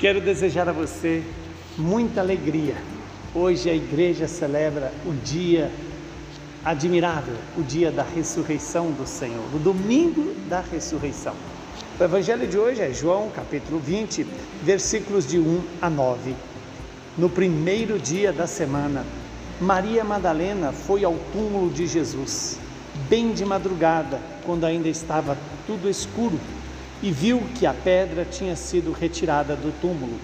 Quero desejar a você muita alegria. Hoje a igreja celebra o dia admirável, o dia da ressurreição do Senhor, o domingo da ressurreição. O evangelho de hoje é João, capítulo 20, versículos de 1 a 9. No primeiro dia da semana, Maria Madalena foi ao túmulo de Jesus, bem de madrugada, quando ainda estava tudo escuro e viu que a pedra tinha sido retirada do túmulo.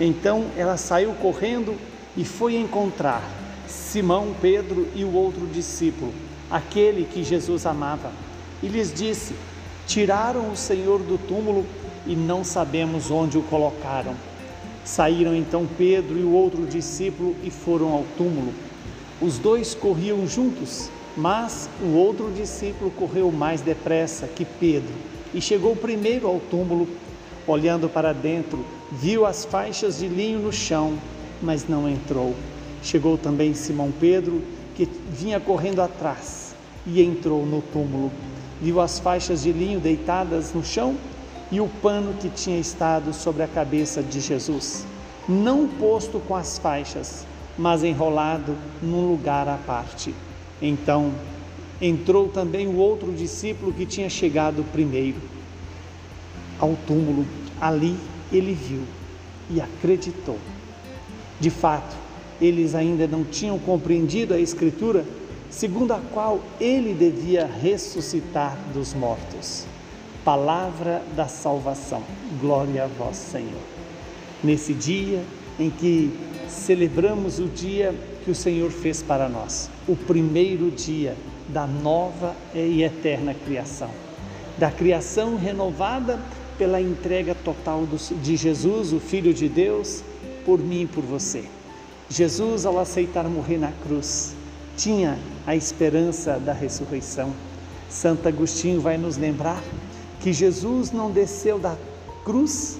Então ela saiu correndo e foi encontrar Simão, Pedro e o outro discípulo, aquele que Jesus amava, e lhes disse: Tiraram o Senhor do túmulo e não sabemos onde o colocaram. Saíram então Pedro e o outro discípulo e foram ao túmulo. Os dois corriam juntos, mas o outro discípulo correu mais depressa que Pedro e chegou primeiro ao túmulo. Olhando para dentro, viu as faixas de linho no chão, mas não entrou. Chegou também Simão Pedro, que vinha correndo atrás, e entrou no túmulo. Viu as faixas de linho deitadas no chão e o pano que tinha estado sobre a cabeça de Jesus, não posto com as faixas, mas enrolado num lugar à parte. Então entrou também o outro discípulo que tinha chegado primeiro ao túmulo. Ali ele viu e acreditou. De fato, eles ainda não tinham compreendido a Escritura, segundo a qual ele devia ressuscitar dos mortos. Palavra da salvação. Glória a vós, Senhor. Nesse dia em que celebramos o dia que o Senhor fez para nós, o primeiro dia da nova e eterna criação, da criação renovada pela entrega total de Jesus, o Filho de Deus, por mim e por você. Jesus, ao aceitar morrer na cruz, tinha a esperança da ressurreição. Santo Agostinho vai nos lembrar que Jesus não desceu da cruz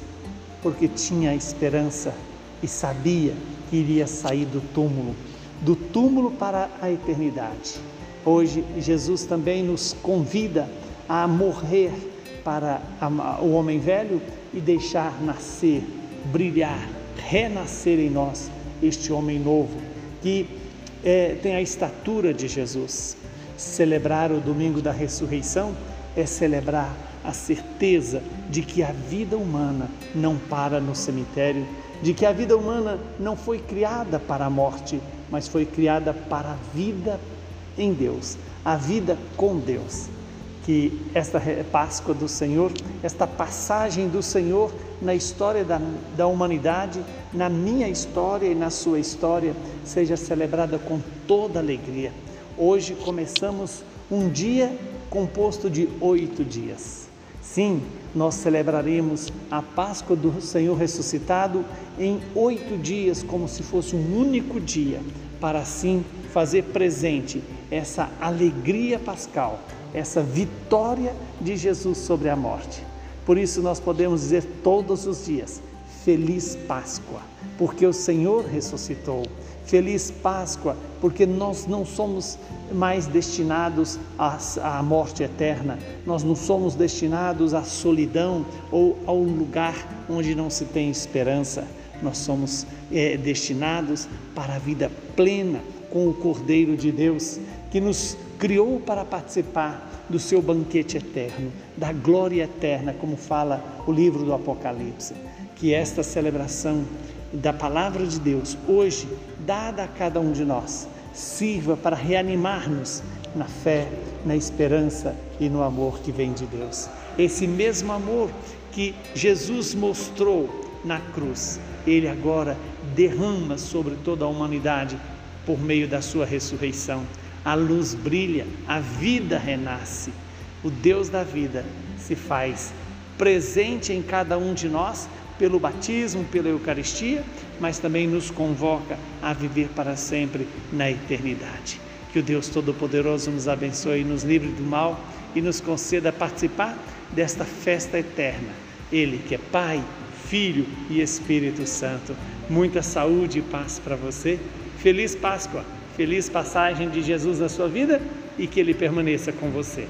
porque tinha a esperança e sabia que iria sair do túmulo, do túmulo para a eternidade. Hoje, Jesus também nos convida a morrer para o homem velho e deixar nascer, brilhar, renascer em nós este homem novo que é, tem a estatura de Jesus. Celebrar o domingo da ressurreição é celebrar a certeza de que a vida humana não para no cemitério, de que a vida humana não foi criada para a morte, mas foi criada para a vida em Deus, a vida com Deus. Que esta Páscoa do Senhor, esta passagem do Senhor na história da, da humanidade, na minha história e na sua história, seja celebrada com toda alegria. Hoje começamos um dia composto de oito dias. Sim, nós celebraremos a Páscoa do Senhor ressuscitado em oito dias, como se fosse um único dia, para assim fazer presente essa alegria pascal, essa vitória de Jesus sobre a morte. Por isso nós podemos dizer todos os dias: Feliz Páscoa, porque o Senhor ressuscitou. Feliz Páscoa, porque nós não somos mais destinados à, morte eterna, nós não somos destinados à solidão ou a um lugar onde não se tem esperança. Nós somos é, destinados para a vida plena com o Cordeiro de Deus, que nos criou para participar do seu banquete eterno, da glória eterna, como fala o livro do Apocalipse. Que esta celebração da palavra de Deus, hoje, dada a cada um de nós, sirva para reanimar-nos na fé, na esperança e no amor que vem de Deus. Esse mesmo amor que Jesus mostrou na cruz, ele agora derrama sobre toda a humanidade por meio da sua ressurreição a luz brilha, a vida renasce. O Deus da vida se faz presente em cada um de nós pelo batismo, pela Eucaristia, mas também nos convoca a viver para sempre na eternidade. Que o Deus Todo-Poderoso nos abençoe nos livre do mal e nos conceda participar desta festa eterna. Ele que é Pai, Filho e Espírito Santo. Muita saúde e paz para você. Feliz Páscoa! Feliz passagem de Jesus na sua vida e que ele permaneça com você.